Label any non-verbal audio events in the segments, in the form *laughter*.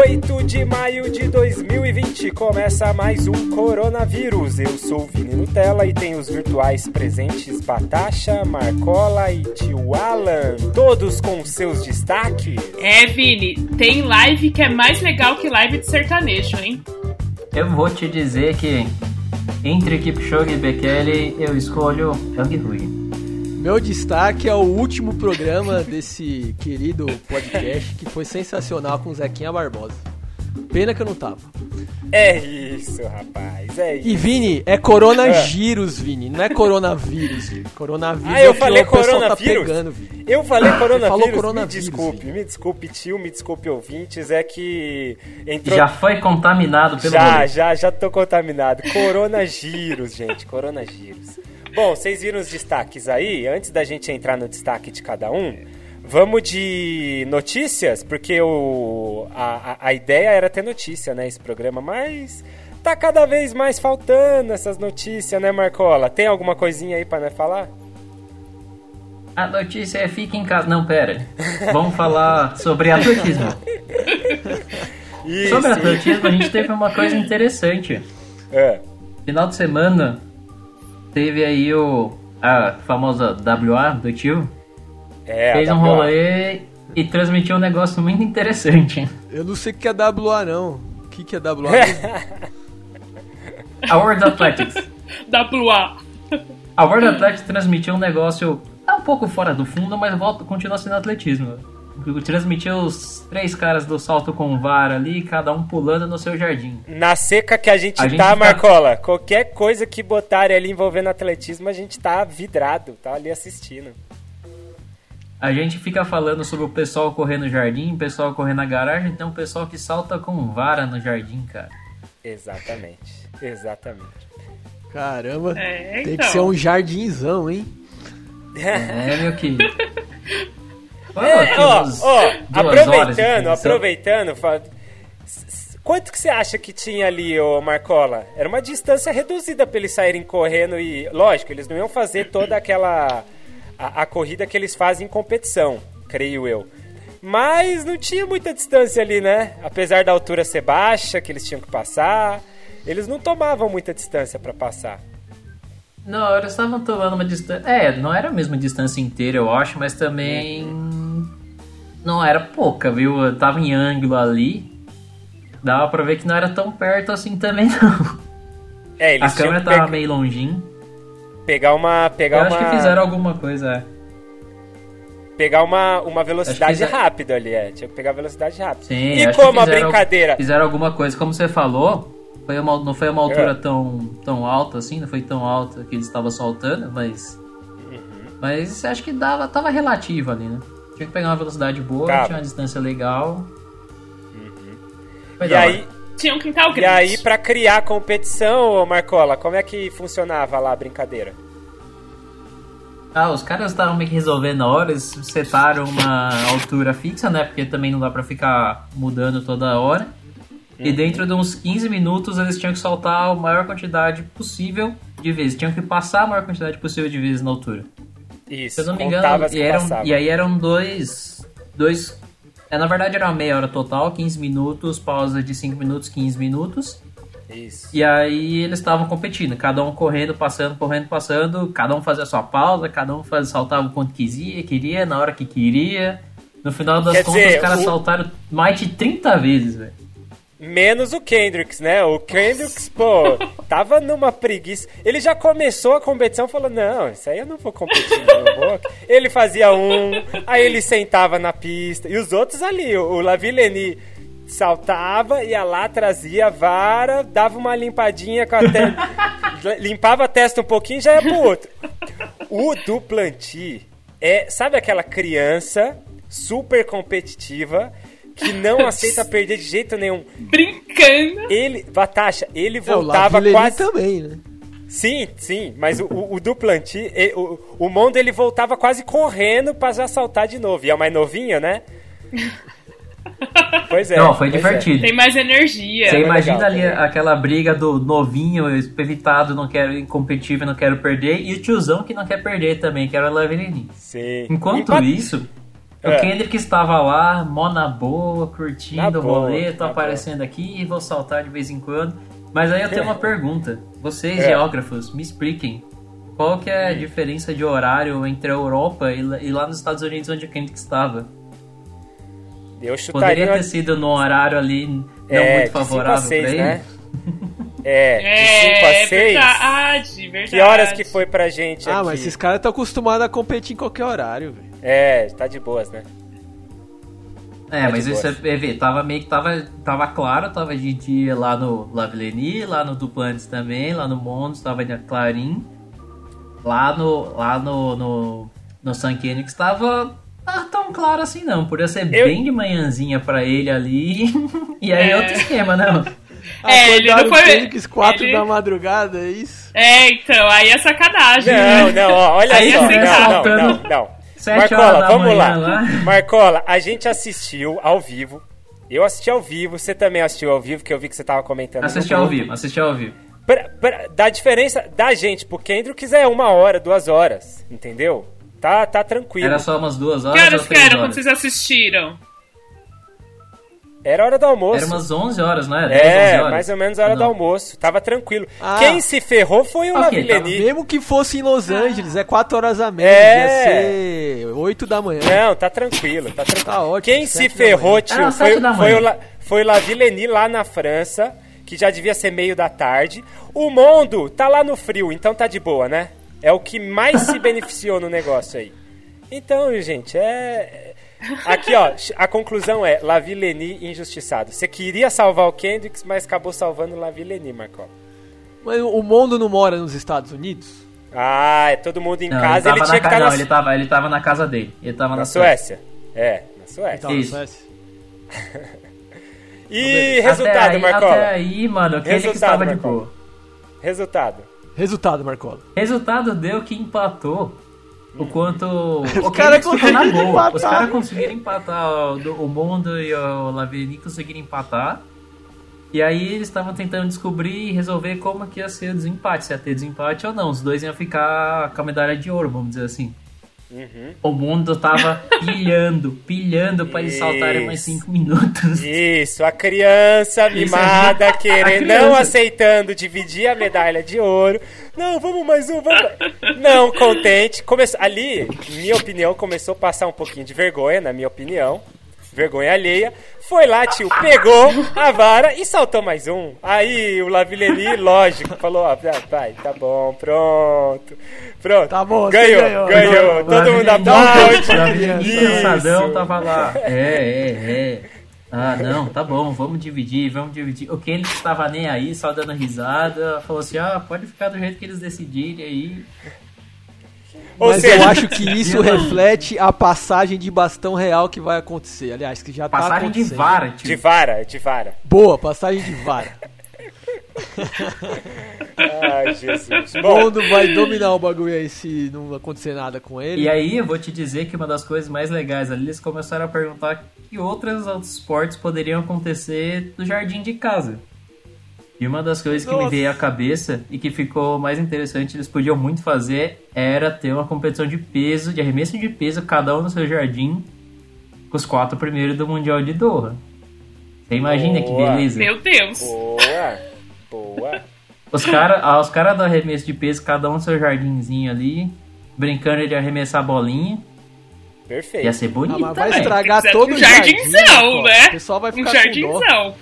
8 de maio de 2020 começa mais um Coronavírus. Eu sou o Vini Nutella e tenho os virtuais presentes Batasha, Marcola e Tio Alan, todos com seus destaques. É, Vini, tem live que é mais legal que live de sertanejo, hein? Eu vou te dizer que entre Kipchoge e Bekele eu escolho Yang Hui. Meu destaque é o último programa desse querido podcast que foi sensacional com o Zequinha Barbosa. Pena que eu não tava. É isso, rapaz, é isso. E Vini, é coronavírus, Vini, não é coronavírus. Vini. Coronavírus Ah, eu é falei pessoal coronavírus? Tá pegando, Vini. Eu falei coronavírus, falou coronavírus, me desculpe, Vini. me desculpe tio, me desculpe ouvintes, é que entrou... Já foi contaminado pelo Já, já, já tô contaminado. Coronavírus, *laughs* gente, coronavírus. Bom, vocês viram os destaques aí? Antes da gente entrar no destaque de cada um, vamos de notícias, porque o, a, a, ideia era ter notícia, né, esse programa, mas tá cada vez mais faltando essas notícias, né, Marcola? Tem alguma coisinha aí pra nós falar? A notícia é fique em casa. Não, pera. Vamos falar sobre atletismo. *laughs* Isso, Sobre atletismo, a gente teve uma coisa interessante. É. Final de semana, teve aí o a famosa WA do tio. É, fez a um WA. rolê e transmitiu um negócio muito interessante. Eu não sei o que é WA, não. O que, que é WA? A World Athletics. *laughs* WA. A World Athletics transmitiu um negócio é um pouco fora do fundo, mas volta, continua sendo atletismo. Transmitiu os três caras do salto com vara ali, cada um pulando no seu jardim. Na seca que a gente A gente tá, tá- Marcola, qualquer coisa que botarem ali envolvendo atletismo, a gente tá vidrado, tá ali assistindo. A gente fica falando sobre o pessoal correr no jardim, o pessoal correr na garagem, tem um pessoal que salta com vara no jardim, cara. Exatamente, exatamente. Caramba, É, tem então. que ser um jardinzão, hein? É, meu querido. *laughs* É, ó, ó, aproveitando, aproveitando, quanto que você acha que tinha ali, ô Marcola? Era uma distância reduzida pra eles saírem correndo e, lógico, eles não iam fazer toda aquela a, a corrida que eles fazem em competição, creio eu. Mas não tinha muita distância ali, né? Apesar da altura ser baixa, que eles tinham que passar, eles não tomavam muita distância pra passar. Não, eles estavam tomando uma distância. É, não era a mesma distância inteira, eu acho, mas também. Não era pouca, viu? Eu tava em ângulo ali. Dava pra ver que não era tão perto assim também, *laughs* não. É, A eles tinham câmera tava pe- meio longinho. pegar uma pegar Eu uma acho que fizeram alguma coisa, é. pegar uma, uma velocidade fizer- rápida ali, é. Tinha que pegar velocidade rápida. Sim, e como a brincadeira. Fizeram alguma coisa, como você falou, foi uma, não foi uma altura É. tão, tão alta assim, não foi tão alta que eles estavam soltando, mas. Uhum. Mas acho que dava, tava relativo ali, né? Tinha que pegar uma velocidade boa, tinha uma distância legal. Foi E hora. aí, Tinha um quintal e grande. aí, pra criar a competição, Marcola, como é que funcionava lá a brincadeira? Ah, os caras estavam meio que resolvendo na hora, eles setaram uma altura fixa, né? Porque também não dá pra ficar mudando toda hora. Uhum. E dentro de uns 15 minutos eles tinham que saltar a maior quantidade possível de vezes. Tinham que passar a maior quantidade possível de vezes na altura. Isso, Se eu não me engano, e, eram, e aí eram dois. dois é, na verdade era uma meia hora total, 15 minutos, pausa de 5 minutos, 15 minutos. Isso. E aí eles estavam competindo, cada um correndo, passando, correndo, passando, cada um fazia a sua pausa, cada um fazia, saltava o quanto quisia, queria, na hora que queria. No final das Quer contas, dizer, os caras o- saltaram mais de 30 vezes, velho. Menos o Kendricks, né? O Kendricks, pô, tava numa preguiça. Ele já começou a competição falando: Não, isso aí eu não vou competir, não. vou. Ele fazia um, aí ele sentava na pista. E os outros ali, o o Lavileni saltava, ia lá, trazia a vara, dava uma limpadinha com a testa. *laughs* limpava a testa um pouquinho e já ia pro outro. O Duplanti é, sabe aquela criança super competitiva que não *laughs* aceita perder de jeito nenhum. Brincando. Ele, Batasha, ele É, o voltava Lavileni quase. também, né? Sim, sim, mas o, o, o Duplanti, e- o, o Mondo ele voltava quase correndo pra já saltar de novo. E é o mais novinho, né? *laughs* Pois é. Não, foi pois divertido. Tem mais energia. Você imagina legal, ali legal. aquela briga do novinho, evitado, não quero incompetitivo, não quero perder, e o tiozão que não quer perder também, que era o Lavilini. Sim. Enquanto isso, O É. Kendrick estava lá, mó na boa, curtindo Na o boa, rolê, tô aparecendo aqui e vou saltar de vez em quando. Mas aí eu tenho uma pergunta. Vocês, É. geógrafos, me expliquem. Qual que é a diferença de horário entre a Europa e lá- nos Estados Unidos onde o Kendrick estava? Eu chutaria. Poderia ter sido num horário ali não é, muito de 5 a favorável 6, pra ele? né? *laughs* É, de 5 É, a 6. verdade, verdade. Que horas que foi pra gente Ah, aqui? mas esses caras estão acostumados a competir em qualquer horário, velho. É, tá de boas, né? É, Tá mas isso é, é ver, tava meio que tava, tava claro, tava de dia lá no Lavillenie, lá no Duplantis também, lá no Mondos, tava de Clarim. Lá no lá no no, no San Kenix tava tá tão claro assim não, podia ser Eu- bem de manhãzinha pra ele ali. *laughs* e aí É. outro esquema, não. É, ele não foi- Fênix 4 ele- da madrugada, é isso? É, então, aí é sacanagem. Não, não, ó, olha Aí só. fica Não, não, não, não. Marcola, vamos lá. lá. Marcola, a gente assistiu ao vivo. Eu assisti ao vivo, você também assistiu ao vivo, que eu vi que você tava comentando. Assisti ao vivo, assisti ao vivo. Pra, pra, da diferença da gente pro Kendrick é uma hora, duas horas, entendeu? Tá, tá tranquilo. Era só umas duas horas Que horas ou que eram quando vocês assistiram? Era hora do almoço. Era umas 11 horas, não é? 10, É, 11 horas. mais ou menos a hora Não. do almoço. Tava tranquilo. Ah. Quem se ferrou foi o Ok, Lavillenie. Mesmo que fosse em Los Angeles, é 4 horas a menos, É. ia ser 8 da manhã. Não, tá tranquilo, tá tranquilo. Tá ótimo, Quem se ferrou, tio, Era foi, foi, o La, foi o lá na França, que já devia ser meio da tarde. O Mondo tá lá no frio, então tá de boa, né? É o que mais se *laughs* beneficiou no negócio aí. Então, gente, é... Aqui, ó, a conclusão é Lavillenie injustiçado. Você queria salvar o Kendricks, mas acabou salvando o Lavillenie, Marcó. Mas o mundo não mora nos Estados Unidos? Ah, é todo mundo em Não, casa, ele, ele, tinha na que estar não, na, ele tava, ele tava na casa dele. Ele tava na, na Suécia. É, na Suécia. Na Isso. Suécia. E Até resultado, aí, Marcola? Até aí, mano, o Kendrick Resultado, estava de boa. Resultado. Resultado, Marcola. Resultado deu que empatou. O quanto. *laughs* o cara conseguiram boa. empatar. Os caras conseguiram empatar. O, do- o Mondo e o Laveni conseguiram empatar. E aí eles estavam tentando descobrir e resolver como que ia ser o desempate, se ia ter desempate ou não. Os dois iam ficar com a medalha de ouro, vamos dizer assim. Uhum. O mundo tava pilhando, pilhando pra eles saltarem mais Isso. 5 minutos. Isso, a criança mimada *laughs* A querendo, criança. não aceitando dividir a medalha de ouro. Não, vamos mais um, vamos. mais- Não, contente. Começou, ali, minha opinião, começou a passar um pouquinho de vergonha, na minha opinião. Vergonha alheia. Foi lá, tio, pegou a vara e saltou mais um. Aí o Lavilleni, lógico, falou: ó, vai, tá bom, pronto. Pronto. Tá bom, ganhou, ganhou. ganhou. Todo mundo aplaude. Isso. cansadão tava lá. É, é, é. Ah, não, tá bom, vamos dividir, vamos dividir. O Kendrick estava nem aí, só dando risada. Falou assim: ah, pode ficar do jeito que eles decidirem aí. Ou Mas seja, eu acho que *laughs* isso reflete a passagem de bastão real que vai acontecer. Aliás, que já tá Passagem de acontecendo. vara, de tio. vara, de vara. Boa, passagem de vara. *laughs* Ai, Jesus. O Bom, mundo vai dominar o bagulho aí se não acontecer nada com ele. E aí eu vou te dizer que uma das coisas mais legais ali, eles começaram a perguntar que outros outros esportes poderiam acontecer no jardim de casa. E uma das coisas que me Nossa. veio à cabeça e que ficou mais interessante, eles podiam muito fazer, era ter uma competição de peso, de arremesso de peso, cada um no seu jardim, com os quatro primeiros do Mundial de Doha. Você imagina que Boa. beleza? Meu Deus. boa, boa. Os caras os cara do arremesso de peso, cada um no seu jardinzinho ali, brincando de arremessar a bolinha. Perfeito. Ia ser Ah, bonito mas vai estragar Precisa todo um o jardim, jardinzão, pô. né? O pessoal vai Um ficar com dó. jardinzão.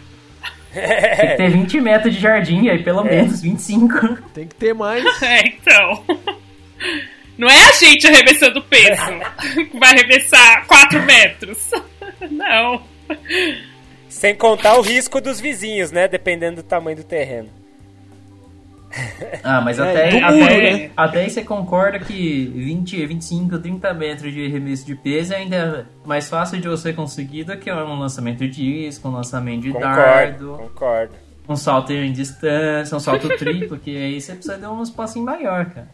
Tem que ter 20 metros de jardim, aí pelo menos 25. Tem que ter mais. *laughs* É, então. Não é a gente arremessando peso que *laughs* vai arremessar 4 metros. Não. Sem contar o risco dos vizinhos, né? Dependendo do tamanho do terreno. Ah, mas É, até, até, muro, né? até aí você concorda que 20, 25, 30 metros de arremesso de peso ainda é mais fácil de você conseguir do que um lançamento de disco, um lançamento de Concordo, dardo, concordo. um salto em distância, um salto *laughs* triplo, que aí você precisa de um espacinho maior, cara.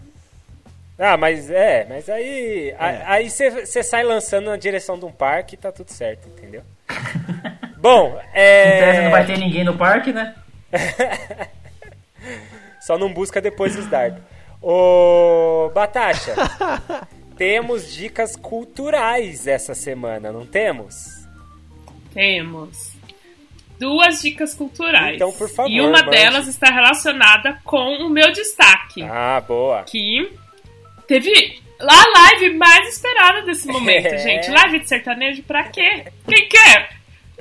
Ah, mas é, mas aí. É. Aí você sai lançando na direção de um parque e tá tudo certo, entendeu? *laughs* Bom, Em tese não vai é. ter ninguém no parque, né? *laughs* Só não busca depois os dardos. Ô. Batacha, *laughs* temos dicas culturais essa semana, não temos? Temos duas dicas culturais. Então, por favor, E uma mande. delas está relacionada com o meu destaque. Ah, boa. Que teve a live mais esperada desse momento, É. *laughs* gente. Live de sertanejo pra quê? Quem quer?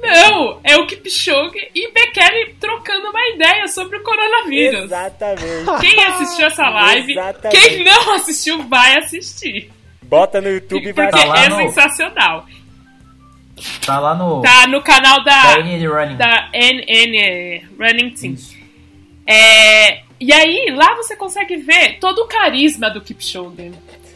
Não, é o Kipchoge e Bekele trocando uma ideia sobre o coronavírus. Exatamente. Quem assistiu essa live, Exatamente. quem não assistiu, vai assistir. Bota no YouTube e vai Porque Tá lá é no- sensacional. Tá lá no. Tá no canal da da, NN Running. da NN Running Team. Isso. É, e aí, lá você consegue ver todo o carisma do Kipchoge.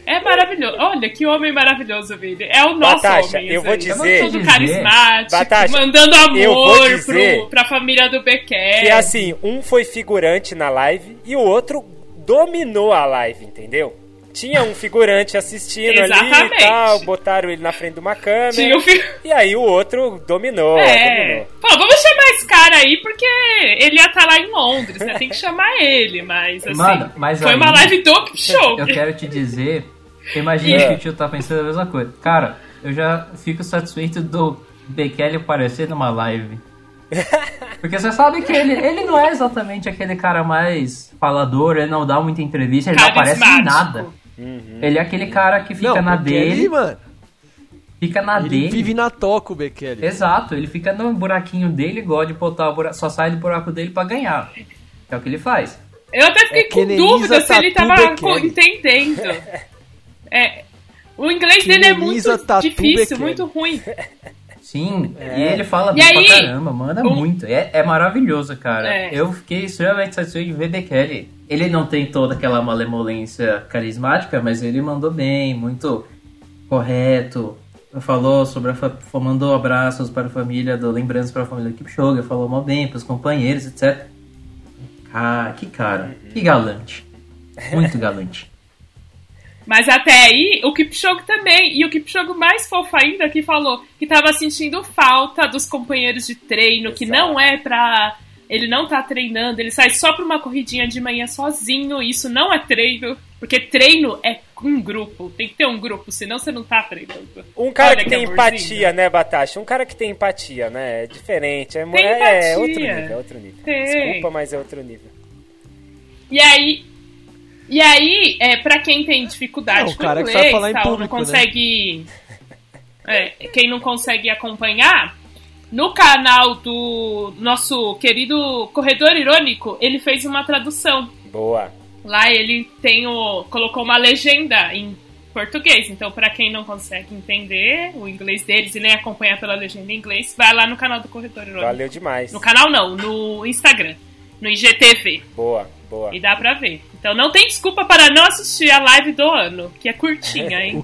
É maravilhoso. Olha, que homem maravilhoso, Vini. É o nosso Batasha, homem. eu vou aí. dizer- Todo dizer- carismático, Batasha, mandando eu vou amor dizer- pro, pra família do Becker. Que assim, um foi figurante na live e o outro dominou a live, entendeu? Tinha um figurante assistindo ali e tal, botaram ele na frente de uma câmera. Tinha o fi- E aí o outro dominou, É. dominou. Pô, vamos chamar esse cara aí porque ele ia estar lá em Londres, né? Tem que chamar ele, mas assim. Mano, mas foi aí- uma live do Kipchoge. Eu quero te dizer. Imagina É. que o tio tá pensando a mesma coisa. Cara, eu já fico satisfeito do Bekele aparecer numa live. *laughs* Porque você sabe que ele, ele não é exatamente aquele cara mais falador, ele não dá muita entrevista, ele não aparece em nada. Ele é aquele cara que fica Não, na dele, ele, mano, fica na ele dele. vive na toca, o Bekele. Exato, ele fica no buraquinho dele, gosta de botar o buraco, só sai do buraco dele pra ganhar. É o que ele faz. Eu até fiquei É com dúvida se ele tava entendendo. É, o inglês dele é muito Tatu difícil, muito ruim. Sim, É. e ele fala E bem aí, pra caramba, manda um- muito. É, é maravilhoso, cara. É. Eu fiquei extremamente satisfeito de ver Bekele. Ele não tem toda aquela malemolência carismática, mas ele mandou bem, muito correto. Falou sobre a fa- mandou abraços para a família, do lembranças para a família do Kipchoge, falou mal bem para os companheiros, etc. Ah, que cara, que galante. Muito galante. Mas até aí, o Kipchoge também. E o Kipchoge mais fofo ainda que falou que tava sentindo falta dos companheiros de treino, que Exato. não é pra. Ele não tá treinando, ele sai só pra uma corridinha de manhã sozinho. Isso não é treino, porque treino é um grupo. Tem que ter um grupo, senão você não tá treinando. Um cara Olha que tem amorzinho. empatia, né, Batasha? Um cara que tem empatia, né? É diferente. É, é, é outro nível, é outro nível. Tem. Desculpa, mas é outro nível. E aí. E aí, é, pra quem tem dificuldade É, o com cara que inglês, sabe falar em tal, público, não né? consegue. é, quem não consegue acompanhar, no canal do nosso querido Corredor Irônico, ele fez uma tradução. Boa. Lá ele tem o. colocou uma legenda em português. Então, pra quem não consegue entender o inglês deles e nem acompanhar pela legenda em inglês, vai lá no canal do Corredor Irônico. Valeu demais. No canal não, no Instagram. No IGTV. Boa, boa. E dá pra ver. Então não tem desculpa para não assistir a live do ano, que é curtinha, *laughs* hein?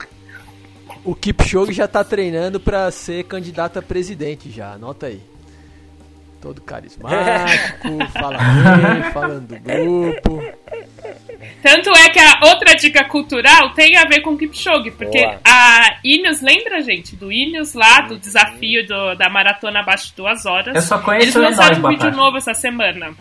O Kipchoge já tá treinando pra ser candidato a presidente já, anota aí. Todo carismático, *laughs* fala bem, falando do grupo. Tanto é que a outra dica cultural tem a ver com Kipchoge, porque Boa. a Ineos, lembra, gente, do Ineos lá, do desafio do- da maratona abaixo de duas horas? Eu só conheço Eles o lançaram um vídeo novo essa semana.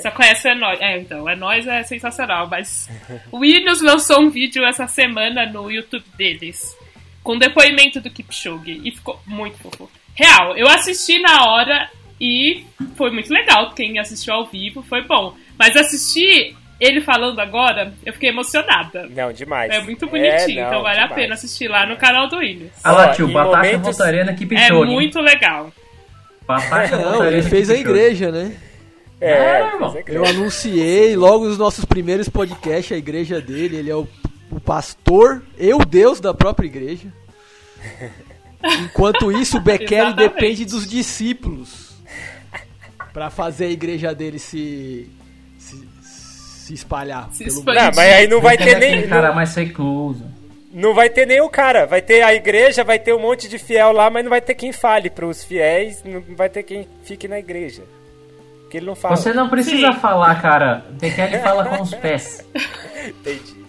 Só conhece o Enóis. É, então, o Enóis é sensacional, mas o Ineos lançou um vídeo essa semana no YouTube deles, com depoimento do Kipchoge, e ficou muito fofo. Real, eu assisti na hora e foi muito legal. Quem assistiu ao vivo foi bom. Mas assistir ele falando agora, eu fiquei emocionada. Não, demais. É muito bonitinho, É, não, então vale a demais. pena assistir lá no canal do Ineos. Ah lá, tio, Batata momentos- voltaria na equipe É muito legal. Batata Não, ele fez a igreja, né? É, Ah, irmão. Eu igreja. anunciei logo nos nossos primeiros podcasts a igreja dele. Ele é o, o pastor e o Deus da própria igreja. *laughs* Enquanto isso, o Bekele depende dos discípulos para fazer a igreja dele se, se, se espalhar. Se pelo expandir. Não, mas aí não vai ter é nem. cara mais recluso. não vai ter nem o cara. Vai ter a igreja, vai ter um monte de fiel lá, mas não vai ter quem fale pros fiéis, não vai ter quem fique na igreja. Porque ele não fala. Você não precisa Sim. falar, cara. Bekele fala com os *laughs* pés. Entendi.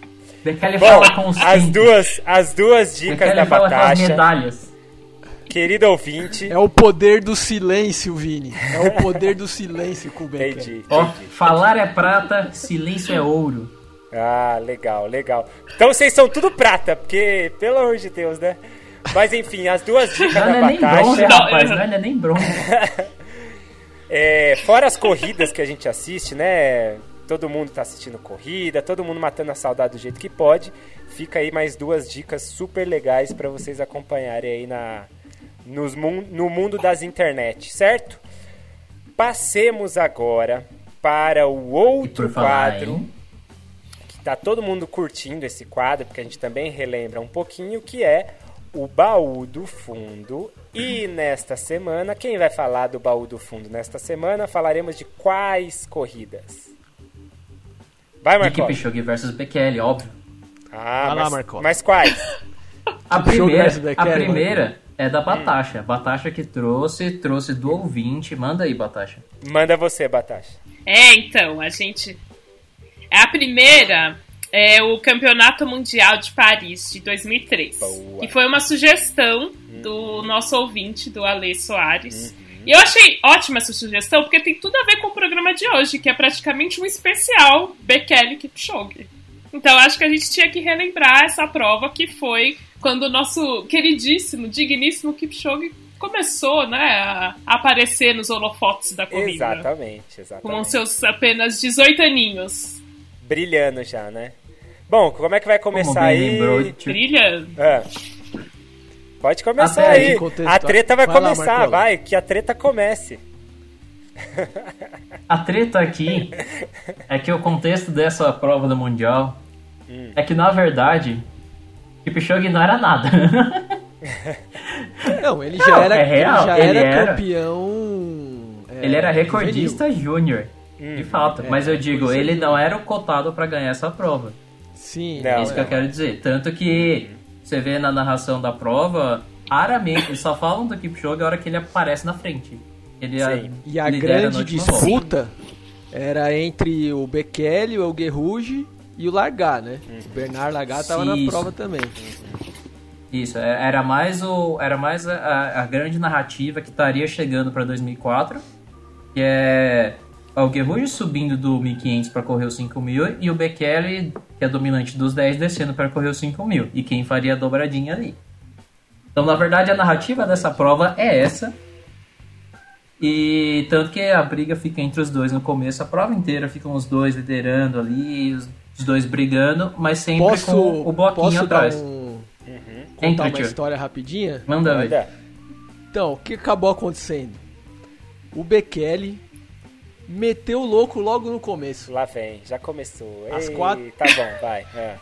Bekele Bom, fala com os as duas, as duas dicas Bekele da fala com as Batasha, medalhas. querido ouvinte. É o poder do silêncio, Vini. É o poder do silêncio com o Bekele. Entendi, Ó, falar é prata, silêncio é ouro. Ah, legal, legal. Então vocês são tudo prata, porque, pelo amor de Deus, né? Mas enfim, as duas dicas Não, da não é nem Batasha. bronze, rapaz. Não é nem bronze. *laughs* É, fora as corridas que a gente assiste, né? Todo mundo tá assistindo corrida, todo mundo matando a saudade do jeito que pode. Fica aí mais duas dicas super legais para vocês acompanharem aí na, nos, no mundo das internet, certo? Passemos agora para o outro quadro. em... que tá todo mundo curtindo esse quadro, porque a gente também relembra um pouquinho, que é o baú do fundo. E nesta semana, quem vai falar do baú do fundo nesta semana? Falaremos de quais corridas? Vai, Marcos. Kipchoge versus Bekele, óbvio. Ah, Vai lá, mas, Marcola. mas quais? A primeira, a primeira é Hum. da Batasha. Batasha que trouxe, trouxe do ouvinte. Manda aí, Batasha. Manda você, Batasha. É, então, a gente. A primeira é o Campeonato Mundial de Paris de 2003. Boa. Que foi uma sugestão do nosso ouvinte, do Ale Soares. E eu achei ótima essa sugestão, porque tem tudo a ver com o programa de hoje, que é praticamente um especial Bekele Kipchoge. Então acho que a gente tinha que relembrar essa prova que foi quando o nosso queridíssimo, digníssimo Kipchoge começou, né, a aparecer nos holofotes da corrida. Exatamente, Com exatamente. seus apenas 18 aninhos. Brilhando já, né? Bom, como é que vai começar aí? lembrou, tio. Brilhando. Ah. Pode começar Até aí. A treta vai, Vai lá, começar, Marcola. vai, que a treta comece. A treta aqui é que o contexto dessa prova do Mundial Hum. é que, na verdade, Kipchoge não era nada. *laughs* Não, ele já era, é real, ele já ele era, era. campeão. é, ele era recordista júnior, Hum. de fato. é, Mas eu digo, isso ele não era o cotado pra ganhar essa prova. Sim, Não, É isso que eu não. quero dizer. Tanto que você vê na narração da prova, raramente, eles só falam do Kipchoge a hora que ele aparece na frente. Ele Sim. E a grande volta. disputa era entre o Bekele, o Elguerruge e o Largar, né? O Bernard Largar tava na Isso. prova também. Isso, é- era mais, o, era mais a, a grande narrativa que estaria chegando para 2004, que é o Guerrujo subindo do 1500 para correr os 5000 e o Bekele, que é dominante dos 10, descendo para correr os 5000. E quem faria a dobradinha ali. Então, na verdade, a narrativa dessa prova é essa. E tanto que a briga fica entre os dois no começo, a prova inteira ficam os dois liderando ali, os os dois brigando, mas sempre Posso, com o bloquinho posso atrás. dar um, Uhum. contar Entra, uma tio. história rapidinha? Manda. Manda. Então, o que acabou acontecendo? O Bekele meteu o louco logo no começo. Lá vem, já começou. Às Ei, quatro- Tá bom, vai. é.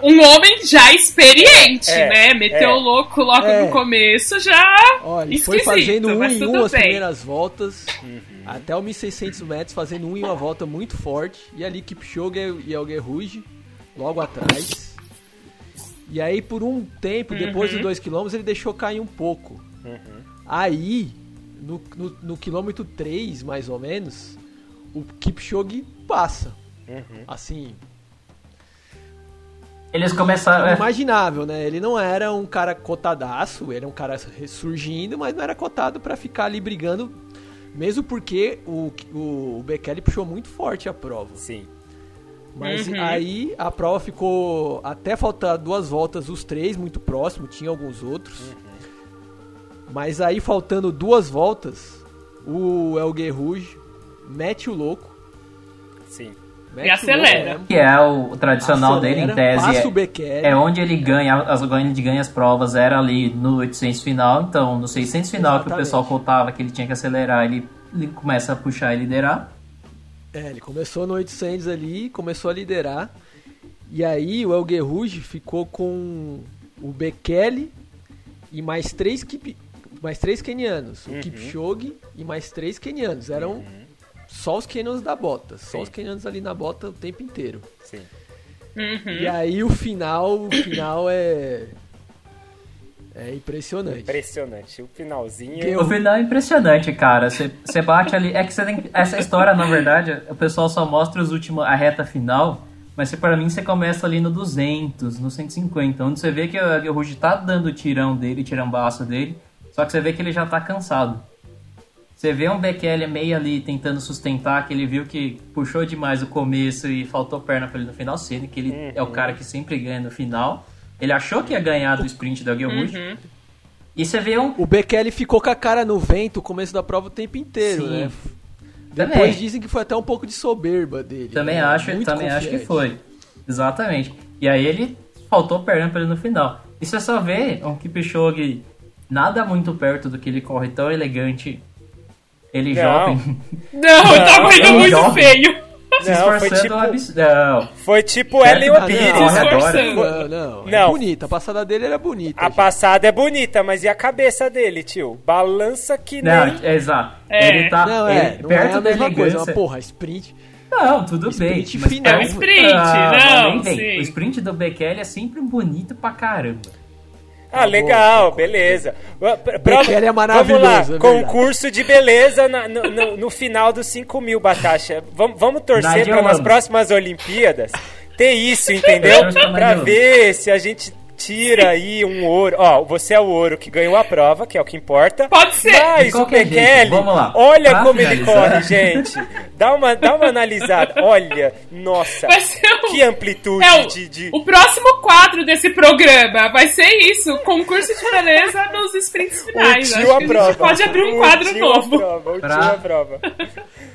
Um homem já experiente, É, né? Meteu é. o louco logo É. no começo, já. Olha, ele foi fazendo um em um as bem. primeiras voltas, Uhum. até os 1.600 metros, fazendo um em uma volta muito forte. E ali Kipchoge e Elguer Rouge, logo atrás. E aí, por um tempo, depois Uhum. dos 2 km, ele deixou cair um pouco. Uhum. Aí, no, no, no quilômetro 3, mais ou menos, o Kipchoge passa. Uhum. Assim, Eles começaram. é, imaginável, né? Ele não era um cara cotadaço, ele era um cara ressurgindo, mas não era cotado pra ficar ali brigando, mesmo porque o, o, o Bekele puxou muito forte a prova. Sim. Mas Uhum. aí a prova ficou até faltar duas voltas, os três muito próximo, tinha alguns outros. Mas aí faltando duas voltas, o Elguer Rouge mete o louco. Sim. Mete E o acelera. louco mesmo, que é o tradicional acelera, dele, em tese. Passa o É, é onde ele ganha, as, ele ganha as provas era ali no 800 final. Então, no 600 final, que o Exatamente. pessoal contava que ele tinha que acelerar, ele, ele começa a puxar e liderar. É, ele começou no 800 ali, começou a liderar. E aí o Elguer Rouge ficou com o Bekele e mais três, Kip, mais três quenianos. O Kipchoge e mais três quenianos. Eram só os quenianos da bota. Só Sim. os quenianos ali na bota o tempo inteiro. Sim. Uhum. E aí o final, o final é... É impressionante. Impressionante. O finalzinho. Eu- O final é impressionante, cara. Você bate ali. É que você tem. Essa história, na verdade, o pessoal só mostra os últimos, a reta final. Mas para mim você começa ali no 200, no 150, onde você vê que o Ruge tá dando o tirão dele, o tirambaço dele. Só que você vê que ele já tá cansado. Você vê um Bekele meio ali tentando sustentar, que ele viu que puxou demais o começo e faltou perna pra ele no final, sendo que ele Uhum. é o cara que sempre ganha no final. Ele achou que ia ganhar do sprint da Guilherme Uhum. E você vê um. O Bekele ficou com a cara no vento o começo da prova o tempo inteiro, Sim. né? Também. Depois dizem que foi até um pouco de soberba dele. Também né? acho, Muito também acho que foi. Exatamente. E aí ele faltou perna pra ele no final. E você só vê um Kipchoge nada muito perto do que ele corre tão elegante. Ele Não. jovem. *laughs* Não, tá correndo não, muito jovem. feio. se Não, foi esforçando tipo, abs- Não. foi tipo Ellen Pires. não. Não, não, Não. É bonita. A passada dele era bonita. A gente. passada é bonita, mas e a cabeça dele, tio? Balança que Não, nem... é exato. É. Ele tá Não, é, ele- não é perto a da mesma coisa. elegância. Mas, porra, sprint. Não, tudo bem. Sprint mas final. É um perto- sprint, Ah, não, vem. sim. O sprint do Bekele é sempre bonito pra caramba. Ah, legal, beleza. Prova, é Vamos maravilhoso, lá, é concurso de beleza na- no, no- no final dos 5 mil, Batasha. Vamos, vamos torcer para nas próximas Olimpíadas ter isso, entendeu? Eu ver se a gente tira aí um ouro. Ó, você é o ouro que ganhou a prova, que é o que importa. Pode ser. Mas o Bekele, vamos lá. olha Pra como ele finalizar. corre, gente. Dá uma, dá uma analisada. *laughs* Olha, nossa, Vai ser o, que amplitude é, o, de... de... o próximo quadro desse programa vai ser isso: concurso de beleza nos sprints finais. Acho a gente aprova. pode abrir um O quadro novo. Aprova, o Pra-.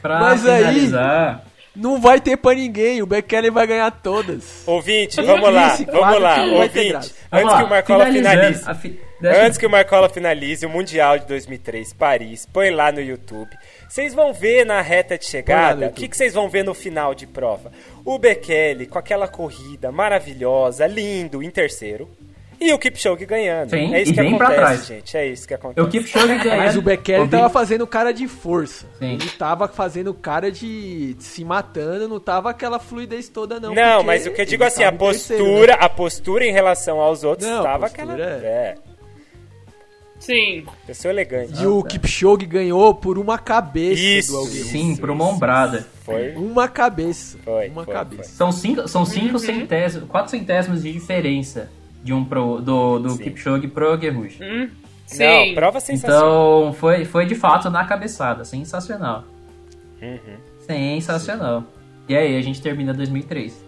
Pra Mas aí- finalizar. Não vai ter pra ninguém. O Bekele vai ganhar todas. Ouvinte, vamos lá, vamos lá, que ouvinte. Vamos Antes que o Marcola finalize. fi- Antes que o Marcola finalize o Mundial de 2003, Paris, põe lá no YouTube. Vocês vão ver na reta de chegada, o que vocês vão ver no final de prova? O Bekele com aquela corrida maravilhosa, lindo, em terceiro. E o Kipchoge ganhando. Sim, é isso e que bem pra acontece, trás. gente. É isso que acontece. O Kipchoge ganha. Mas o Bekele tava fazendo cara de força. Sim. Ele tava fazendo cara de se matando, não tava aquela fluidez toda, não. Não, mas o que eu digo assim, a terceiro, postura, né? a postura em relação aos outros Não, tava aquela. é- É, Sim. pessoa elegante. E o Kipchoge ganhou por uma cabeça Isso. do Alguerro. Sim, por uma ombrada. Foi. Uma cabeça. Foi, uma foi, cabeça. São cinco, são Uhum. cinco centésimos, quatro centésimos de diferença de um pro, do, do Sim. Kipchoge pro Guerrush. Hum, Não, sim. prova sensacional. Então foi, foi de fato na cabeçada, sensacional. Uhum. Sensacional. E aí, a gente termina 2003.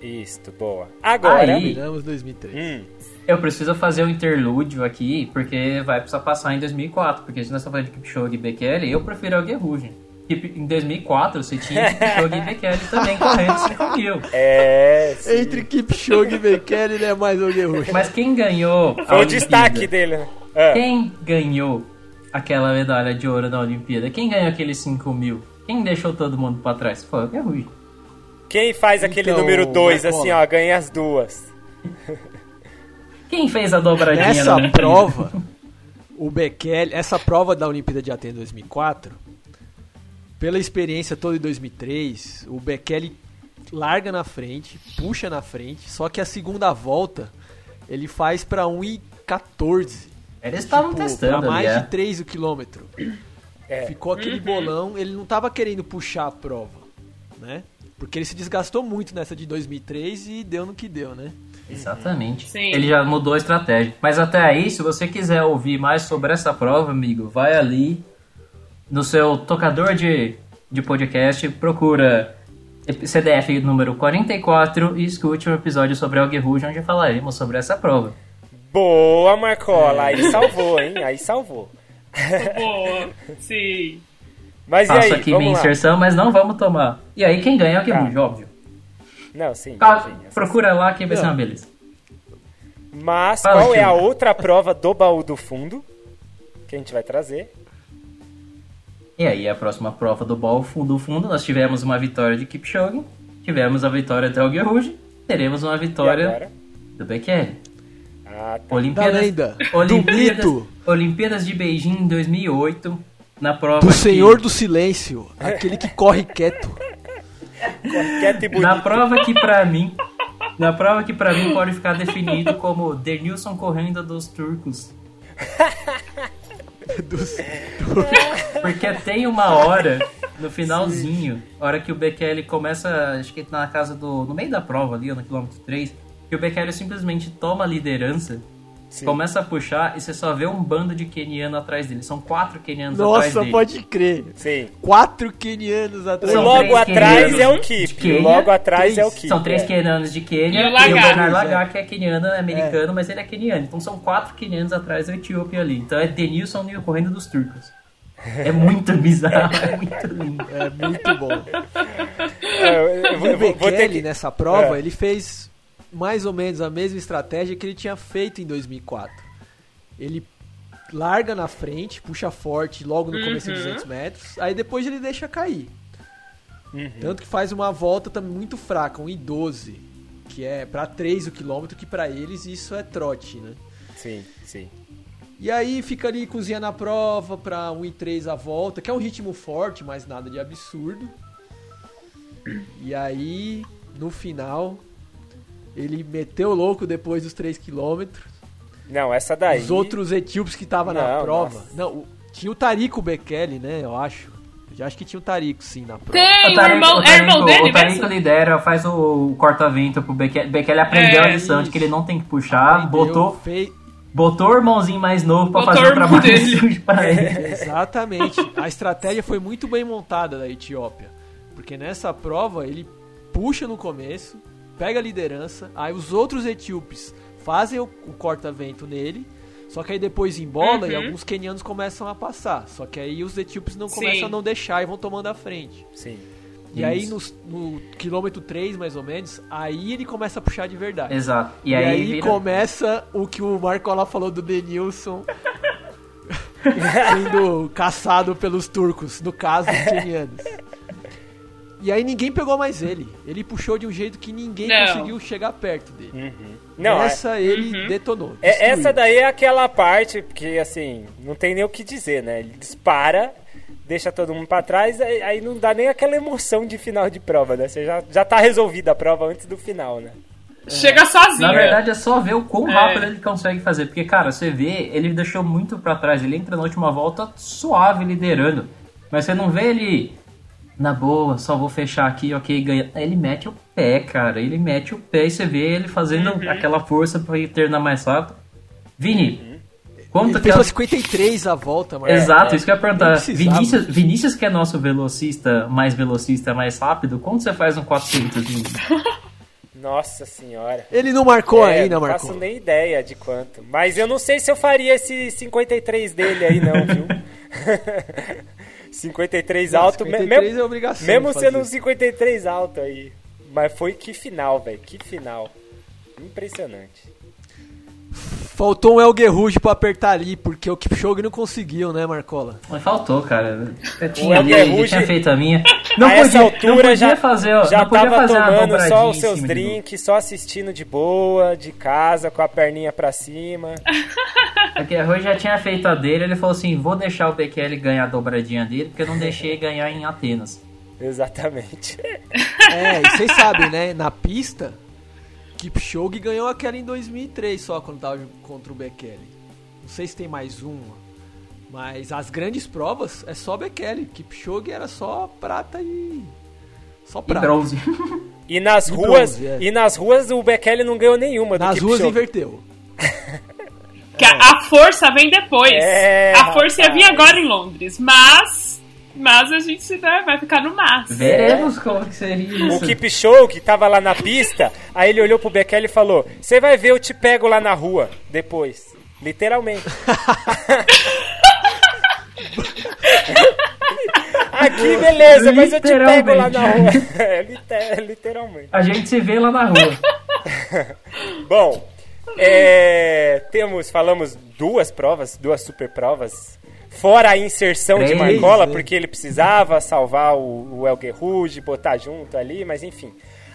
Isto, boa. Agora. Aí- Terminamos 2003. Hum, Eu preciso fazer um interlúdio aqui, porque vai precisar passar em 2004. Porque se nós estamos falando de Kipchoge e Bekele, eu prefiro o Guerrush. Em 2004, você tinha Kipchoge e Bekele também correndo 5 mil. é. sim. Entre Kipchoge e Bekele, ele é mais Alguerro. Mas quem ganhou a Foi o Olimpíada? destaque dele, né? Ah, Quem ganhou aquela medalha de ouro na Olimpíada? Quem ganhou aqueles 5 mil? Quem deixou todo mundo pra trás? Foi o Guerrush. Quem faz aquele Então, número 2 Marcola. assim, ó, ganha as duas. Quem fez a dobradinha Nessa prova, o Bekele, essa prova da Olimpíada de Atenas 2004, pela experiência toda em 2003, o Bekele larga na frente, puxa na frente, só que a segunda volta ele faz para 1,14. Eles estavam Tipo, testando pra mais ali, é. de 3 o quilômetro. É. Ficou aquele bolão, ele não tava querendo puxar a prova, né? Porque ele se desgastou muito nessa de 2003 e deu no que deu, né? Exatamente. Sim. Ele já mudou a estratégia. Mas até aí, se você quiser ouvir mais sobre essa prova, amigo, vai ali no seu tocador de, de podcast, procura CDF número 44 e escute um episódio sobre Algue Rouge, onde falaremos sobre essa prova. Boa, Marcola. Aí salvou, hein? Aí salvou. *laughs* Boa. Sim. Mas e Faço aí, aqui minha vamos lá. inserção, mas não vamos tomar. E aí, quem ganha é o Algue Tá. Óbvio. Não, sim. Sim, procura lá que vai ser uma beleza. Mas Fala, qual é a outra prova do baú do fundo que a gente vai trazer? E aí, a próxima prova do ball fundo fundo, nós tivemos uma vitória de Kipchoge, tivemos a vitória do Algue Rouge, teremos uma vitória do Bekele. Ah, tá. Olimpíadas, Da lenda, do Olimpíadas, mito. Olimpíadas de Beijing em 2008, na prova Do que- Senhor do Silêncio, aquele que corre quieto. *laughs* Quieto e bonito. na prova que pra mim, na prova que para mim pode ficar definido como Denilson correndo dos turcos, *laughs* Dos- porque tem uma hora no finalzinho, hora que o Bekele começa, acho que na casa do no meio da prova ali, no quilômetro 3, que o Bekele simplesmente toma a liderança Sim. Começa a puxar e você só vê um bando de kenianos atrás dele. São quatro kenianos atrás dele. Nossa, pode crer. Sim. Quatro kenianos atrás. O logo atrás é o Kip. Logo atrás três. é o Kip. São três é. kenianos de Quênia e o, e o Bernard Lagar, que é keniano, é americano, é. mas ele é keniano. Então são quatro kenianos atrás da Etiópia ali. Então é Denilson correndo dos turcos. É muito *laughs* bizarro, é muito lindo. É muito bom. É, eu vou, o Bekele, que... nessa prova, é. ele fez mais ou menos a mesma estratégia que ele tinha feito em 2004. Ele larga na frente, puxa forte logo no começo uhum. de 200 metros, aí depois ele deixa cair. Uhum. Tanto que faz uma volta também muito fraca, um I12, que é para 3 o quilômetro, que para eles isso é trote, né? Sim, sim. E aí fica ali cozinhando a prova para 1 e 3 a volta, que é um ritmo forte, mas nada de absurdo. E aí, no final, ele meteu louco depois dos 3 km. Não, essa daí. Os outros etíopes que estavam na prova. Nossa. Não, tinha o Tarico Bekele, né? Eu acho. Eu acho que tinha o Tarico, sim, na prova. Tem, o, Tarico, irmão, o, Tarico, é irmão dele, O Tarico lidera, faz o corta-vento pro Bekele. Bekele aprendeu é, a lição de que ele não tem que puxar, aprendeu, botou. Fez Botou o irmãozinho mais novo para fazer o trabalho dele. pra *laughs* ele. Exatamente. A estratégia foi muito bem montada da Etiópia. Porque nessa prova ele puxa no começo, pega a liderança, aí os outros etíopes fazem o, o corta-vento nele, só que aí depois embola uhum. e alguns quenianos começam a passar. Só que aí os etíopes não começam Sim. a não deixar e vão tomando a frente. Sim. E Isso. aí no, no, quilômetro 3, mais ou menos, aí ele começa a puxar de verdade. Exato. E, e aí, aí vira... começa o que o Marcola falou do Denilson *laughs* sendo caçado pelos turcos, no caso dos kenianos. E aí ninguém pegou mais ele. Ele puxou de um jeito que ninguém não. conseguiu chegar perto dele. Uhum. Não, essa é... ele uhum. detonou. É, essa daí é aquela parte que, assim, não tem nem o que dizer, né? Ele dispara deixa todo mundo para trás, aí não dá nem aquela emoção de final de prova, né? Você já, já tá resolvida a prova antes do final, né? Chega sozinho. Na verdade, é só ver o quão é. rápido é. ele consegue fazer. Porque, cara, você vê, ele deixou muito para trás. Ele entra na última volta suave, liderando. Mas você não vê ele na boa, só vou fechar aqui, ok, ganha. Ele mete o pé, cara. Ele mete o pé e você vê ele fazendo uhum. aquela força para ir terminar mais rápido. Vini, uhum. Quanto ele fez 53 a volta, mas... Exato, é, isso que eu ia perguntar. Vinícius, Vinícius, que é nosso velocista, mais velocista, mais rápido, quanto você faz um 400 *laughs* Nossa senhora. Ele não marcou é, ainda, marcou. Não faço nem ideia de quanto. Mas eu não sei se eu faria esse 53 dele aí, não, viu? *laughs* 53 não, alto. 53 mesmo, é obrigação. Mesmo sendo um 53 alto aí. Mas foi que final, velho. Que final. Impressionante. Faltou um Elger Rouge pra apertar ali, porque o Kipchoge não conseguiu, né, Marcola? Mas faltou, cara. Eu tinha, ali, tinha feito a minha. Não a podia, essa altura não podia já, fazer, já não podia tava fazer tomando só os seus drinks, só assistindo de boa, de casa, com a perninha pra cima. *laughs* Porque a Rui já tinha feito a dele, ele falou assim, vou deixar o BQL ganhar a dobradinha dele, porque eu não deixei ganhar em Atenas. *laughs* Exatamente. É, e vocês sabem, né, na pista Kipchoge ganhou aquela em 2003 só, quando tava contra o Bekele. Não sei se tem mais uma. Mas as grandes provas é só Bekele. Kipchoge era só prata e... Só prata. E bronze. *laughs* E nas e ruas, bronze, é. e nas ruas o Bekele não ganhou nenhuma. Nas ruas inverteu. *laughs* a força vem depois. É, a força ia vir agora em Londres, mas mas a gente né, vai ficar no máximo. Veremos como que seria isso. O Keep Show, que tava lá na pista, aí ele olhou pro Bekele e falou: Você vai ver, eu te pego lá na rua depois. Literalmente. *laughs* Aqui, beleza, mas eu te pego lá na rua. *laughs* É, literalmente. A gente se vê lá na rua. *laughs* Bom, é, temos, falamos duas provas, duas super provas Fora a inserção Três, de Marcola, né? porque ele precisava salvar o, o Elger Rouge, botar junto ali, mas enfim.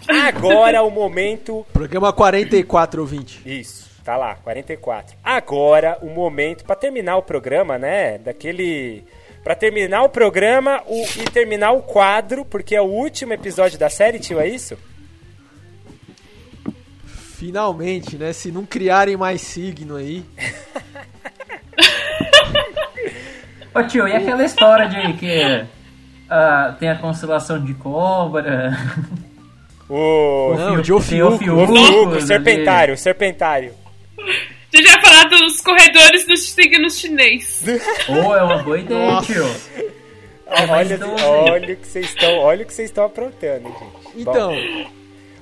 Agora o momento. Programa 44 ou 20. Isso, tá lá, 44. Agora o momento, para terminar o programa, né? Daquele. Pra terminar o programa o, e terminar o quadro, porque é o último episódio da série, tio, é isso? Finalmente, né? Se não criarem mais signo aí. *laughs* Ô tio, e aquela história de que uh, tem a constelação de cobra? O, não, de Ofiuco. O Ofiuco, serpentário, serpentário. Você já falar os corredores dos signos chinês. Ou é uma boa ideia, Nossa. tio. É mais Olha, olha o que vocês estão, olha o que vocês estão aprontando, gente. Então.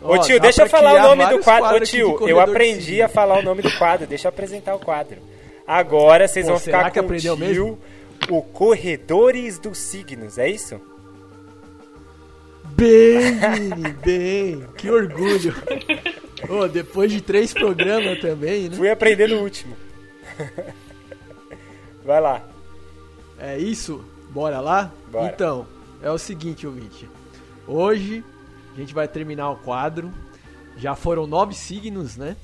Ô ó, tio, dá deixa eu falar o nome do quadro. Ô tio, eu aprendi a falar o nome do quadro. Deixa eu apresentar o quadro. Agora vocês Pô, vão ficar que com o aprendeu tio, mesmo? O Corredores dos Signos, é isso? Bem, bem. Que orgulho. Ô, depois de três programas também, né? Fui aprender no último. Vai lá. É isso? Bora lá? Bora. Então, é o seguinte, ouvinte. Hoje a gente vai terminar o quadro. Já foram nove signos, né?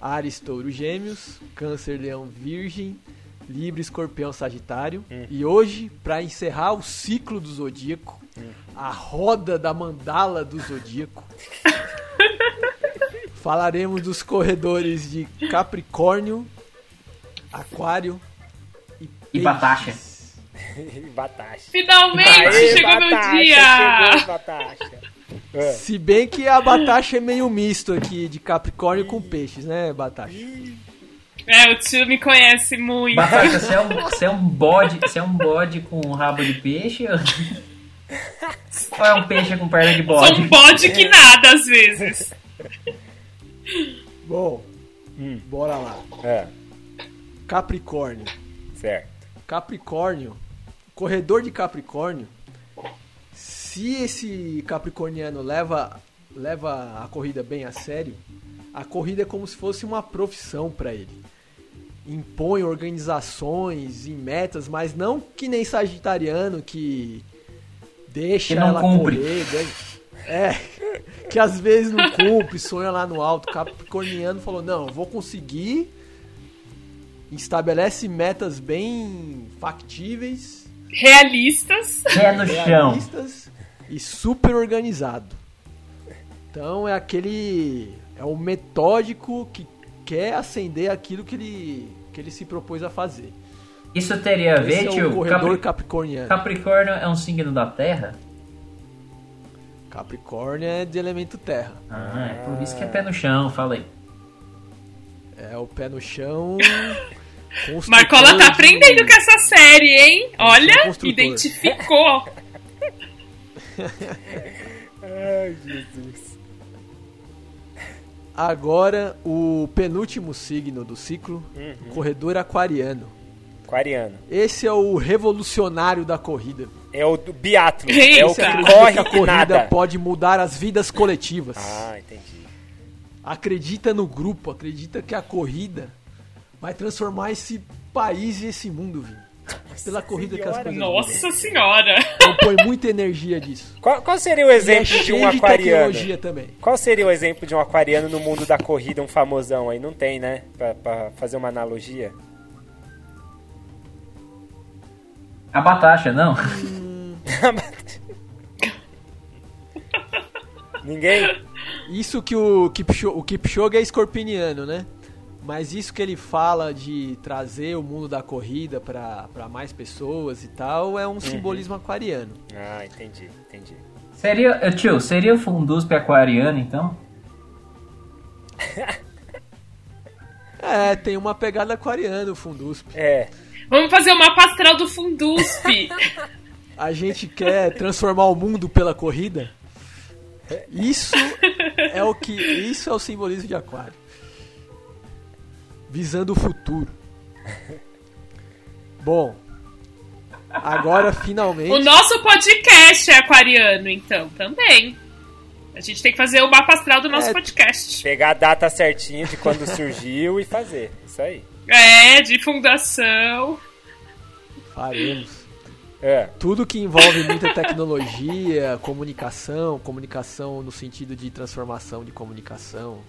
Ares, Touro, Gêmeos, Câncer, Leão, Virgem, Libra, Escorpião, Sagitário. E hoje, para encerrar o ciclo do zodíaco, a roda da mandala do zodíaco, *laughs* falaremos dos corredores de Capricórnio, Aquário e, E Batasha. Peixes. *laughs* Batasha. Finalmente Aê, chegou meu Batasha, dia! Chegou, Batasha. É. Se bem que a Batasha é meio misto aqui de Capricórnio com peixes, né, Batasha? É, o tio me conhece muito. Batata, você é, um, *laughs* você é um bode, você é um bode com um rabo de peixe? *laughs* ou- é um peixe com perna de Sou bode? um bode que nada às vezes. Bom, bora lá. É, Capricórnio. certo. Capricórnio, corredor de Capricórnio, se esse capricorniano leva, leva a corrida bem a sério, a corrida é como se fosse uma profissão para ele. Impõe organizações e metas, mas não que nem sagitariano que deixa Que não ela cumpre. correr. É, *laughs* que às vezes não cumpre, sonha lá no alto. Capricorniano falou: não, eu vou conseguir estabelece metas bem factíveis, Realistas. Pé no chão. realistas e super organizado. Então é aquele é o metódico que quer acender aquilo que ele que ele se propôs a fazer. Isso teria a ver, Esse é o tio? corredor Capri- capricorniano. Capricórnio é um signo da Terra? Capricórnio é de elemento terra. Ah, é por isso que é pé no chão, falei. É o pé no chão. *laughs* Marcola tá de- aprendendo com essa série, hein? Olha, *laughs* identificou. Ai, Jesus. Agora o penúltimo signo do ciclo, Uhum. o corredor aquariano. Aquariano. Esse é o revolucionário da corrida. É o do biatlo. Eita. É o que Acredita corre que a corrida nada. pode mudar as vidas coletivas. Ah, entendi. Acredita no grupo, acredita que a corrida vai transformar esse país e esse mundo, Vini. Pela corrida que as senhora. coisas Nossa senhora. mudam. Então põe muita energia disso. Qual, qual seria o é exemplo de cheio um de aquariano? tecnologia também. Qual seria o exemplo de um aquariano no mundo da corrida, um famosão aí? Não tem, né? Pra, pra fazer uma analogia. A Batasha, não? Ninguém? Isso que o Kipchoge, o Kipchoge é escorpiniano, né? Mas isso que ele fala de trazer o mundo da corrida pra pra mais pessoas e tal é um simbolismo aquariano. Ah, entendi, entendi. Seria, eh, tio, seria o Funduspe aquariano, então? *laughs* É, tem uma pegada aquariana o Fundusp. É. Vamos fazer o mapa astral do Fundusp. *laughs* A gente quer transformar o mundo pela corrida. Isso é o que, isso é o simbolismo de aquário. Visando o futuro. Bom, agora finalmente o nosso podcast é aquariano, então, também. A gente tem que fazer o mapa astral do nosso É. podcast. Pegar a data certinha de quando surgiu e fazer. Isso aí. É, de fundação. faremos. É. Tudo que envolve muita tecnologia, comunicação, comunicação no sentido de transformação de comunicação,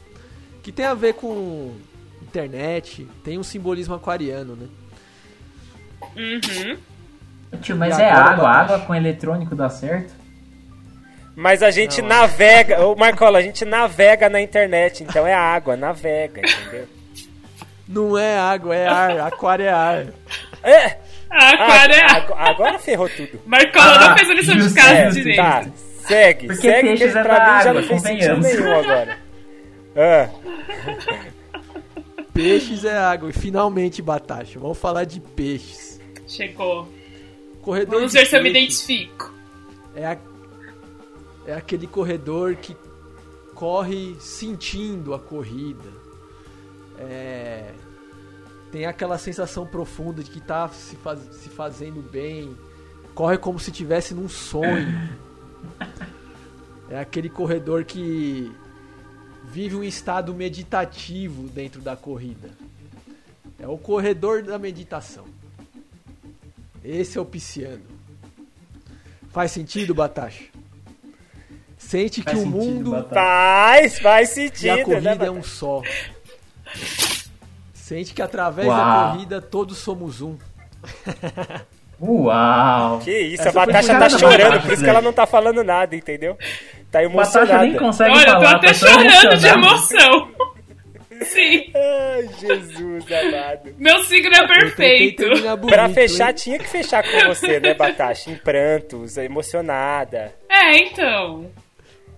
que tem a ver com internet, tem um simbolismo aquariano, né? Uhum. Tio, mas é água, água com eletrônico dá certo? Mas a gente Não, navega, ô Marcola, a gente navega na internet, então é água, navega, entendeu? Não é água, é ar, aquário é ar. É! Ah, aquário é. Ag- agora ferrou tudo. Marcola Ah, não fez a lição de casa é, direito. Tá, segue, Porque segue, que é pra mim já água, não fez sentido nenhum agora. Ah, peixes é água. E finalmente, Batacha, vamos falar de peixes. Chegou. Corredor Vamos ver se eu me identifico. é, a- é aquele corredor que corre sentindo a corrida. É, tem aquela sensação profunda de que tá se, faz- se fazendo bem. Corre como se estivesse num sonho. *laughs* É aquele corredor que vive um estado meditativo dentro da corrida. É o corredor da meditação. Esse é o pisciano. Faz sentido, Batacha? Sente que Faz o sentido, mundo Batata. Faz, faz e sentido, a né? corrida é Batata? um só. Sente que através da Uau. corrida todos somos um. Uau! Que isso, Essa a Batasha tá da chorando, Batata, por isso que né? ela não tá falando nada, entendeu? Tá Batasha emocionada. nem consegue Olha, eu tô falar, até tá tão chorando de emoção. *laughs* Sim, Ai, Jesus amado. meu signo é perfeito. bonito, Pra fechar, hein? tinha que fechar com você, né, Batasha? Em prantos, emocionada. É, então.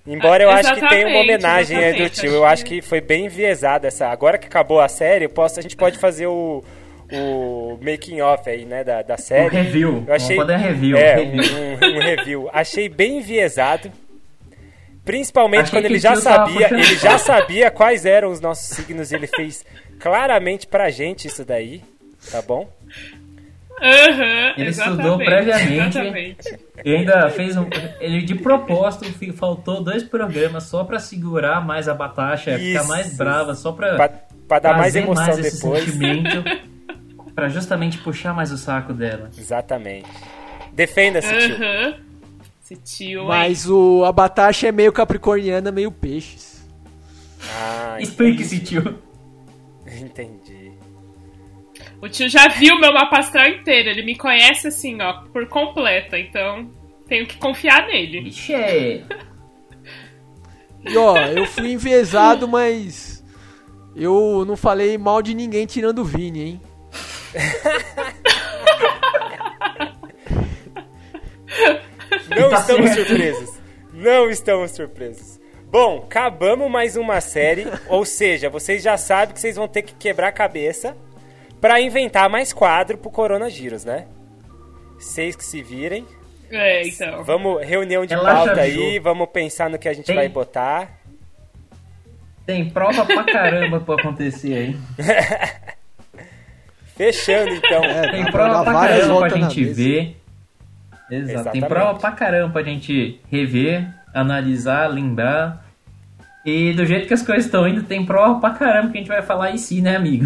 Embora eu acho que tem uma homenagem aí do tio. Eu acho que- foi bem enviesada essa. Agora que acabou a série, eu posso, a gente pode fazer o, o making off aí, né, da, da série. Um review. Eu achei, Vamos poder review. É. Um, um review. Achei bem enviesado. Principalmente Achei quando ele já sabia, ele já sabia quais eram os nossos signos e ele fez claramente pra gente isso daí, tá bom? Aham, Ele estudou previamente. Exatamente. E ainda fez um. Ele de propósito faltou dois programas só pra segurar mais a Batasha, ficar mais brava, só pra, Pra, pra dar mais emoção mais esse depois. sentimento. pra justamente puxar mais o saco dela. Exatamente. Defenda-se, tio. Esse tio, hein? Mas o, a Batacha é meio capricorniana, meio peixes. Ah, Explique-se, tio. *laughs* entendi. O tio já viu meu mapa astral inteiro. Ele me conhece assim, ó, por completa. Então, tenho que confiar nele. Vixe. E ó, eu fui enviesado, mas eu não falei mal de ninguém tirando o Vini, hein? *laughs* Não Tá estamos certo. surpresos. Não estamos surpresos. Bom, acabamos mais uma série, ou seja, vocês já sabem que vocês vão ter que quebrar a cabeça pra inventar mais quadro pro Corona Giros, né? Vocês que se virem. É, então. Vamos, reunião de Relaxa, pauta aí, vamos pensar no que a gente Tem- vai botar. Tem prova pra caramba pra acontecer aí. *laughs* Fechando então. É, Tem pra prova pra várias caramba pra gente mesa. ver. Exato. Tem Exatamente. prova pra caramba pra gente rever, analisar, lembrar. E do jeito que as coisas estão indo, tem prova pra caramba que a gente vai falar em si, né, amigo?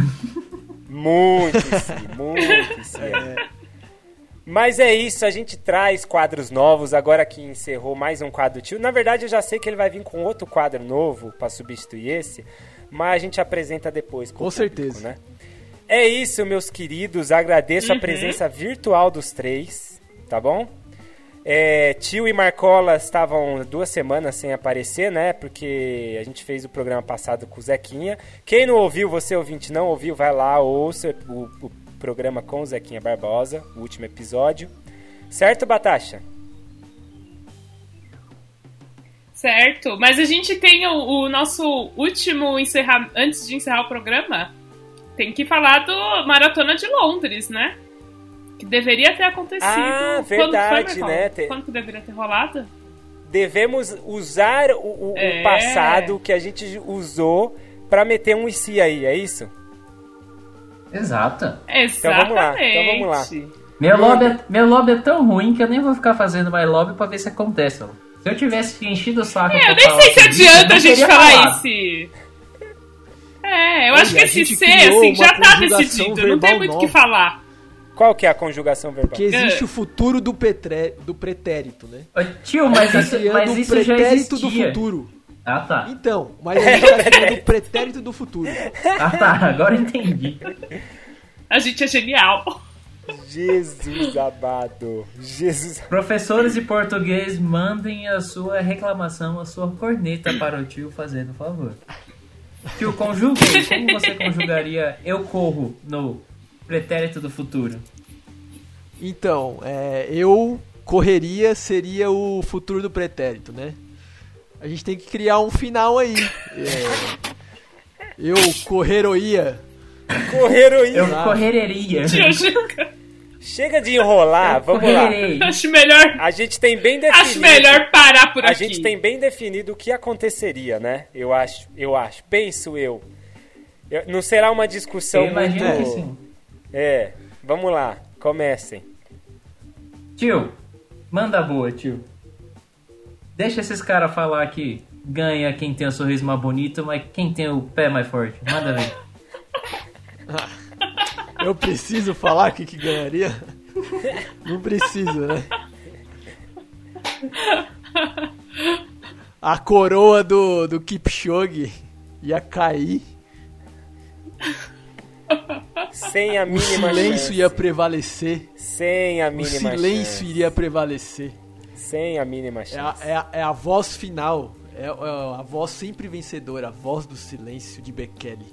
Muito sim, *laughs* muito sim. Mas é isso, a gente traz quadros novos, agora que encerrou mais um quadro tio. Na verdade, eu já sei que ele vai vir com outro quadro novo pra substituir esse, mas a gente apresenta depois. Com o público, certeza. Né? É isso, meus queridos. Agradeço a Uhum. presença virtual dos três, tá bom? É, tio e Marcola estavam duas semanas sem aparecer, né? Porque a gente fez o programa passado com o Zequinha. Quem não ouviu, você ouvinte não ouviu, vai lá, ouça o, o programa com o Zequinha Barbosa, o último episódio. Certo, Batasha? Certo. Mas a gente tem o, o nosso último encerrar antes de encerrar o programa. Tem que falar do Maratona de Londres, né? Que deveria ter acontecido. Ah, Quando foi, verdade, Marcola? né? Quando que deveria ter rolado? Devemos usar o, o- o É. passado que a gente usou pra meter um IC aí, é isso? Exato. Exatamente. vamos lá, então vamos lá. Meu lobby, é, meu lobby é tão ruim que eu nem vou ficar fazendo mais lobby pra ver se acontece. ó. Se eu tivesse enchido o saco É, eu nem sei se isso, adianta a gente falar falado. esse. É, eu acho Olha, que a esse criou assim, já tá decidido. Não tem muito o que falar. Qual que é a conjugação verbal? Que existe É. o futuro do, petré, do pretérito, né? Ô, Tio, mas isso, mas o isso já pretérito existia. do futuro. Ah, tá. Então, mas *laughs* a gente tá criando o pretérito do futuro. Ah, tá. Agora entendi. A gente é genial. Jesus amado. Jesus. Professores de português, mandem a sua reclamação, a sua corneta para o tio, fazendo favor. Tio, conjugue. Como você conjugaria eu corro no pretérito do futuro? Então, é, eu correria seria o futuro do pretérito, né? A gente tem que criar um final aí. É, eu correroia Correram Eu correria. *laughs* Chega de enrolar, vamos lá. Correrei. Acho melhor, A gente tem bem definido. acho melhor parar por A aqui. gente tem bem definido o que aconteceria, né? Eu acho, eu acho. Penso eu. Eu- não será uma discussão Eu imagino muito. É, vamos lá, comecem. Tio, manda boa, tio. Deixa esses caras falar que ganha quem tem o sorriso mais bonito, mas quem tem o pé mais forte. Manda ver. *laughs* Eu preciso falar o que, que ganharia? Não preciso, né? A coroa do, do Kipchoge ia cair. Sem a O mínima silêncio chance. ia prevalecer. Sem a O mínima silêncio chance. iria prevalecer. Sem a mínima É chance. a, é a, é a voz final. É, é a voz sempre vencedora. A voz do silêncio de Bekele.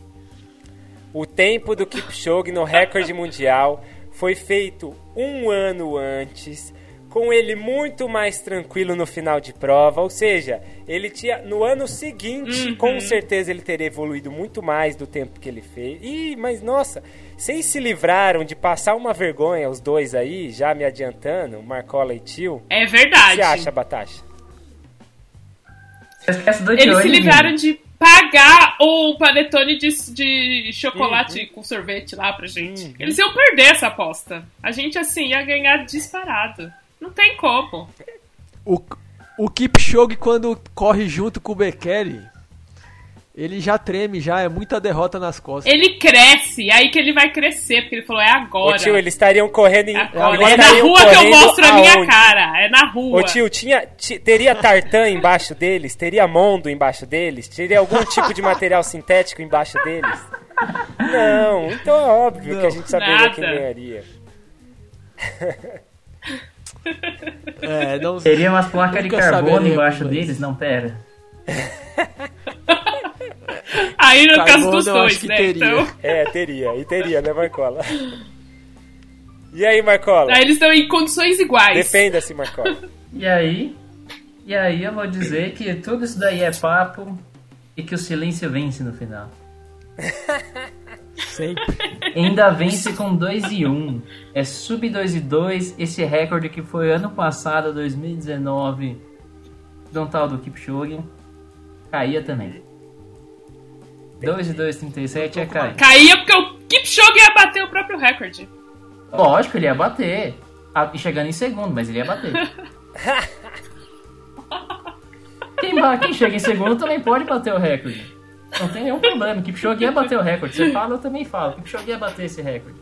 O tempo do Kipchoge no recorde mundial foi feito um ano antes, com ele muito mais tranquilo no final de prova, ou seja, ele tinha no ano seguinte, Uhum. com certeza ele teria evoluído muito mais do tempo que ele fez. Ih, mas nossa, vocês se livraram de passar uma vergonha os dois aí, já me adiantando, Marcola e Tio. É O que verdade. você acha, Batasha? Eles se livraram de pagar o panetone de, de chocolate com sorvete lá pra gente. Uhum. Eles iam perder essa aposta. A gente, assim, ia ganhar disparado. Não tem como. O, o Kipchoge, quando corre junto com o Bekele, ele já treme, já é muita derrota nas costas. Ele cresce, aí que ele vai crescer, porque ele falou, é Ô agora. tio, eles estariam correndo em. Agora. É na rua que eu mostro a minha aonde? cara. É na rua. Ô tio, tinha, ti- teria tartan embaixo deles? Teria mondo embaixo deles? Teria algum tipo de material sintético embaixo deles? Não, então é óbvio Não. que a gente saberia Nada. quem ganharia. *laughs* É, não Teria umas placas de carbono saberemos, embaixo mas- deles? Não, pera. *laughs* Aí no caso Carbono, dos eu dois, né? teria. Então, É, teria, e teria, né, Marcola? E aí, Marcola? aí eles estão em condições iguais. Defenda-se, Marcola. E aí? E aí eu vou dizer que tudo isso daí é papo e que o silêncio vence no final. *laughs* sempre. Ainda vence com 2 e 1. Um. É sub 2 e 2, esse recorde que foi ano passado, 2019, de um tal do Kipchoge, caía também. 2 e 2, 37 é cair. Caía porque o Kipchoge ia bater o próprio recorde. Lógico, ele ia bater. Chegando em segundo, mas ele ia bater. *laughs* Quem, quem chega em segundo também pode bater o recorde. Não tem nenhum problema. Kipchoge ia bater o recorde. Você fala, eu também falo. Kipchoge ia bater esse recorde.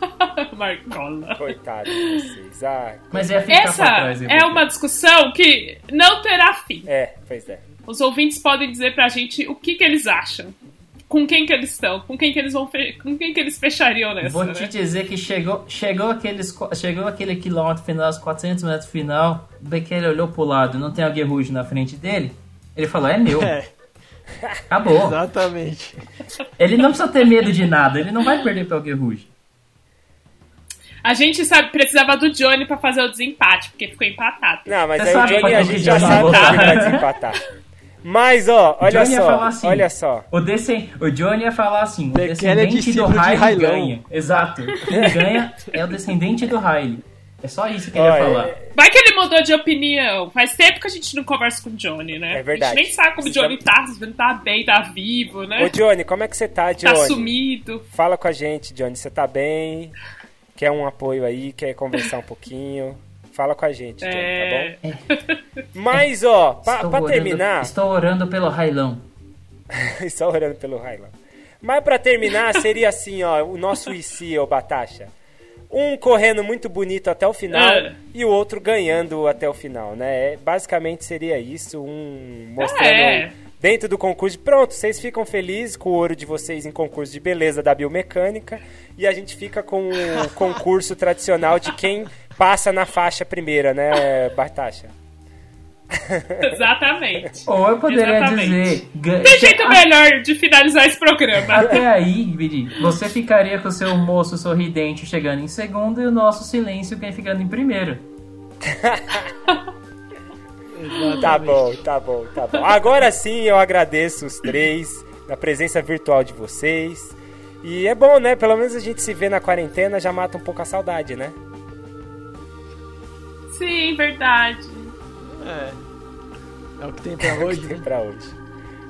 *laughs* Marcola. Coitado de vocês. Ah, Mas ia ficar Essa pra trás. eu é uma discussão que não terá fim. é, pois é. Os ouvintes podem dizer pra gente o que, que eles acham. Com quem que eles estão, com quem que eles vão fe- com quem que eles fechariam nessa, Vou né? te dizer que chegou, chegou, aqueles, qu- chegou aquele quilômetro final, os 400 metros final. O Bekele olhou pro lado, não tem alguém ruge na frente dele. Ele falou: É meu. É, Acabou. exatamente. Ele não precisa ter medo de nada, ele não vai perder pra alguém ruge. A gente sabe, precisava do Johnny pra fazer o desempate, porque ficou empatado. Não, mas Você aí o sabe Johnny quando a o gente Johnny já sabe que voltar. vai desempatar. Mas, ó, olha Johnny ia só, falar assim, olha só. O, descen... o Johnny ia falar assim: o é descendente do Riley ganha. Exato. Quem ganha é o descendente do Riley. É só isso que ele ia Ó, falar. é- Vai que ele mudou de opinião. Faz tempo que a gente não conversa com o Johnny, né? É verdade. A gente nem sabe como o Johnny tá, se ele tá bem, tá vivo, né? Ô, Johnny, como é que você tá, Johnny? tá sumido. Fala com a gente, Johnny. Você tá bem? Quer um apoio aí? Quer conversar um pouquinho? Fala com a gente, Johnny, É... tá bom? Mas, ó, pra, Estou pra orando- terminar... Estou orando pelo Railão. *laughs* Só orando pelo Highland. Mas pra terminar, seria assim, ó, o nosso IC, ô Batasha. Um correndo muito bonito até o final É. e o outro ganhando até o final, né? É, Basicamente seria isso, um mostrando É. dentro do concurso. Pronto, vocês ficam felizes com o ouro de vocês em concurso de beleza da biomecânica e a gente fica com o *laughs* concurso tradicional de quem passa na faixa primeira, né, Batasha? *laughs* Exatamente. Ou eu poderia Exatamente. dizer. Tem jeito a- melhor de finalizar esse programa. Até aí, Viri, você ficaria com o seu moço sorridente chegando em segundo e o nosso silêncio quem ficando em primeiro. Tá bom, tá bom, tá bom. Agora sim eu agradeço os três, a presença virtual de vocês. E é bom, né? Pelo menos a gente se vê na quarentena, já mata um pouco a saudade, né? Sim, verdade. É. É o que tem pra hoje, Tem né? pra hoje.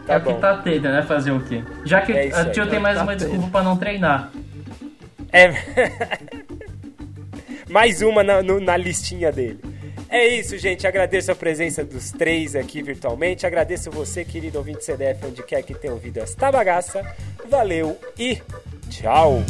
é Tá o que bom. tá tendo, né? Fazer o quê? Já que É a aí. tio tem mais Tá uma tendo. desculpa pra não treinar. É. *laughs* Mais uma na, no- na listinha dele. É isso, gente. Agradeço a presença dos três aqui virtualmente. Agradeço você, querido ouvinte CDF, onde quer que tenha ouvido esta bagaça. Valeu e tchau!